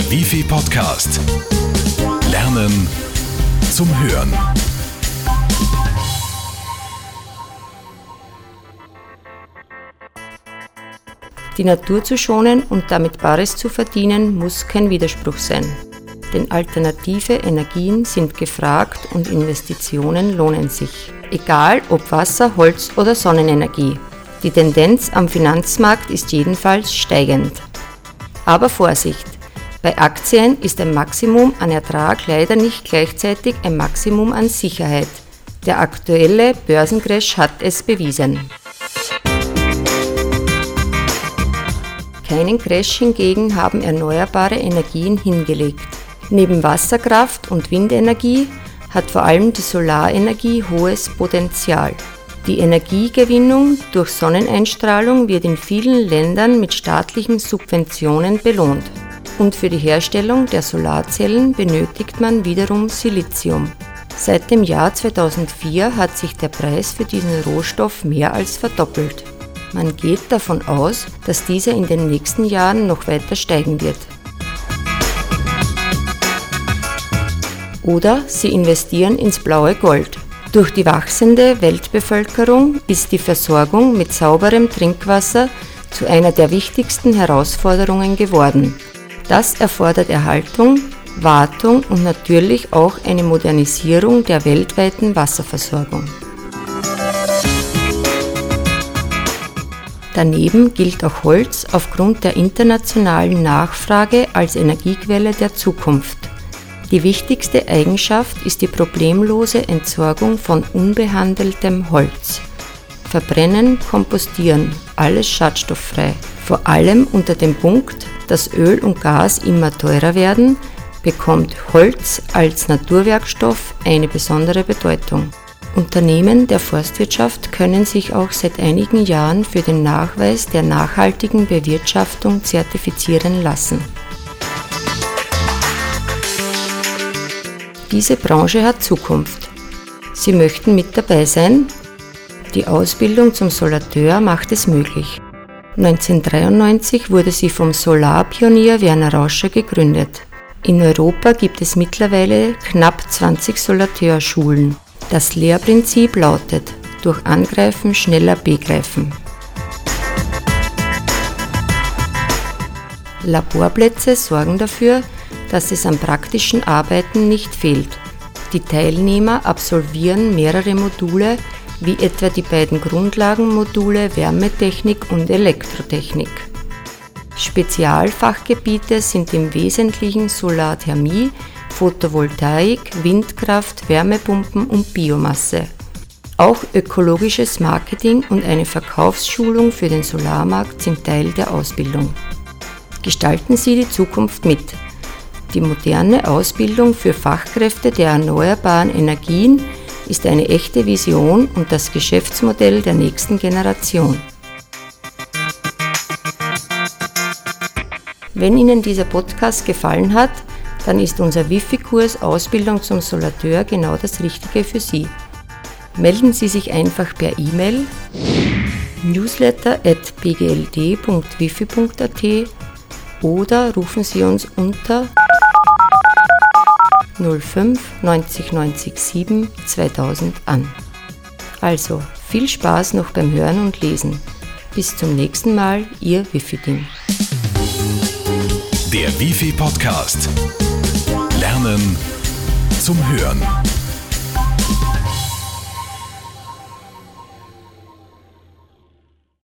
Der Wifi Podcast. Lernen zum Hören. Die Natur zu schonen und damit Bares zu verdienen, muss kein Widerspruch sein. Denn alternative Energien sind gefragt und Investitionen lohnen sich. Egal ob Wasser, Holz oder Sonnenenergie. Die Tendenz am Finanzmarkt ist jedenfalls steigend. Aber Vorsicht! Bei Aktien ist ein Maximum an Ertrag leider nicht gleichzeitig ein Maximum an Sicherheit. Der aktuelle Börsencrash hat es bewiesen. Keinen Crash hingegen haben erneuerbare Energien hingelegt. Neben Wasserkraft und Windenergie hat vor allem die Solarenergie hohes Potenzial. Die Energiegewinnung durch Sonneneinstrahlung wird in vielen Ländern mit staatlichen Subventionen belohnt und für die Herstellung der Solarzellen benötigt man wiederum Silizium. Seit dem Jahr 2004 hat sich der Preis für diesen Rohstoff mehr als verdoppelt. Man geht davon aus, dass dieser in den nächsten Jahren noch weiter steigen wird. Oder Sie investieren ins blaue Gold. Durch die wachsende Weltbevölkerung ist die Versorgung mit sauberem Trinkwasser zu einer der wichtigsten Herausforderungen geworden. Das erfordert Erhaltung, Wartung und natürlich auch eine Modernisierung der weltweiten Wasserversorgung. Daneben gilt auch Holz aufgrund der internationalen Nachfrage als Energiequelle der Zukunft. Die wichtigste Eigenschaft ist die problemlose Entsorgung von unbehandeltem Holz. Verbrennen, kompostieren, alles schadstofffrei. Vor allem unter dem Punkt, dass Öl und Gas immer teurer werden, bekommt Holz als Naturwerkstoff eine besondere Bedeutung. Unternehmen der Forstwirtschaft können sich auch seit einigen Jahren für den Nachweis der nachhaltigen Bewirtschaftung zertifizieren lassen. Diese Branche hat Zukunft. Sie möchten mit dabei sein? Die Ausbildung zum Solateur macht es möglich. 1993 wurde sie vom Solarpionier Werner Rauscher gegründet. In Europa gibt es mittlerweile knapp 20 Solateurschulen. Das Lehrprinzip lautet durch Angreifen schneller begreifen. Laborplätze sorgen dafür, dass es am praktischen Arbeiten nicht fehlt. Die Teilnehmer absolvieren mehrere Module wie etwa die beiden Grundlagenmodule Wärmetechnik und Elektrotechnik. Spezialfachgebiete sind im Wesentlichen Solarthermie, Photovoltaik, Windkraft, Wärmepumpen und Biomasse. Auch ökologisches Marketing und eine Verkaufsschulung für den Solarmarkt sind Teil der Ausbildung. Gestalten Sie die Zukunft mit. Die moderne Ausbildung für Fachkräfte der erneuerbaren Energien ist eine echte Vision und das Geschäftsmodell der nächsten Generation. Wenn Ihnen dieser Podcast gefallen hat, dann ist unser Wifi-Kurs Ausbildung zum Solateur genau das Richtige für Sie. Melden Sie sich einfach per E-Mail newsletter.bgld.wifi.at oder rufen Sie uns unter 05 90 90 7 2000 an. Also viel Spaß noch beim Hören und Lesen. Bis zum nächsten Mal, Ihr Wifi-Ding. Der Wifi Podcast. Lernen zum Hören.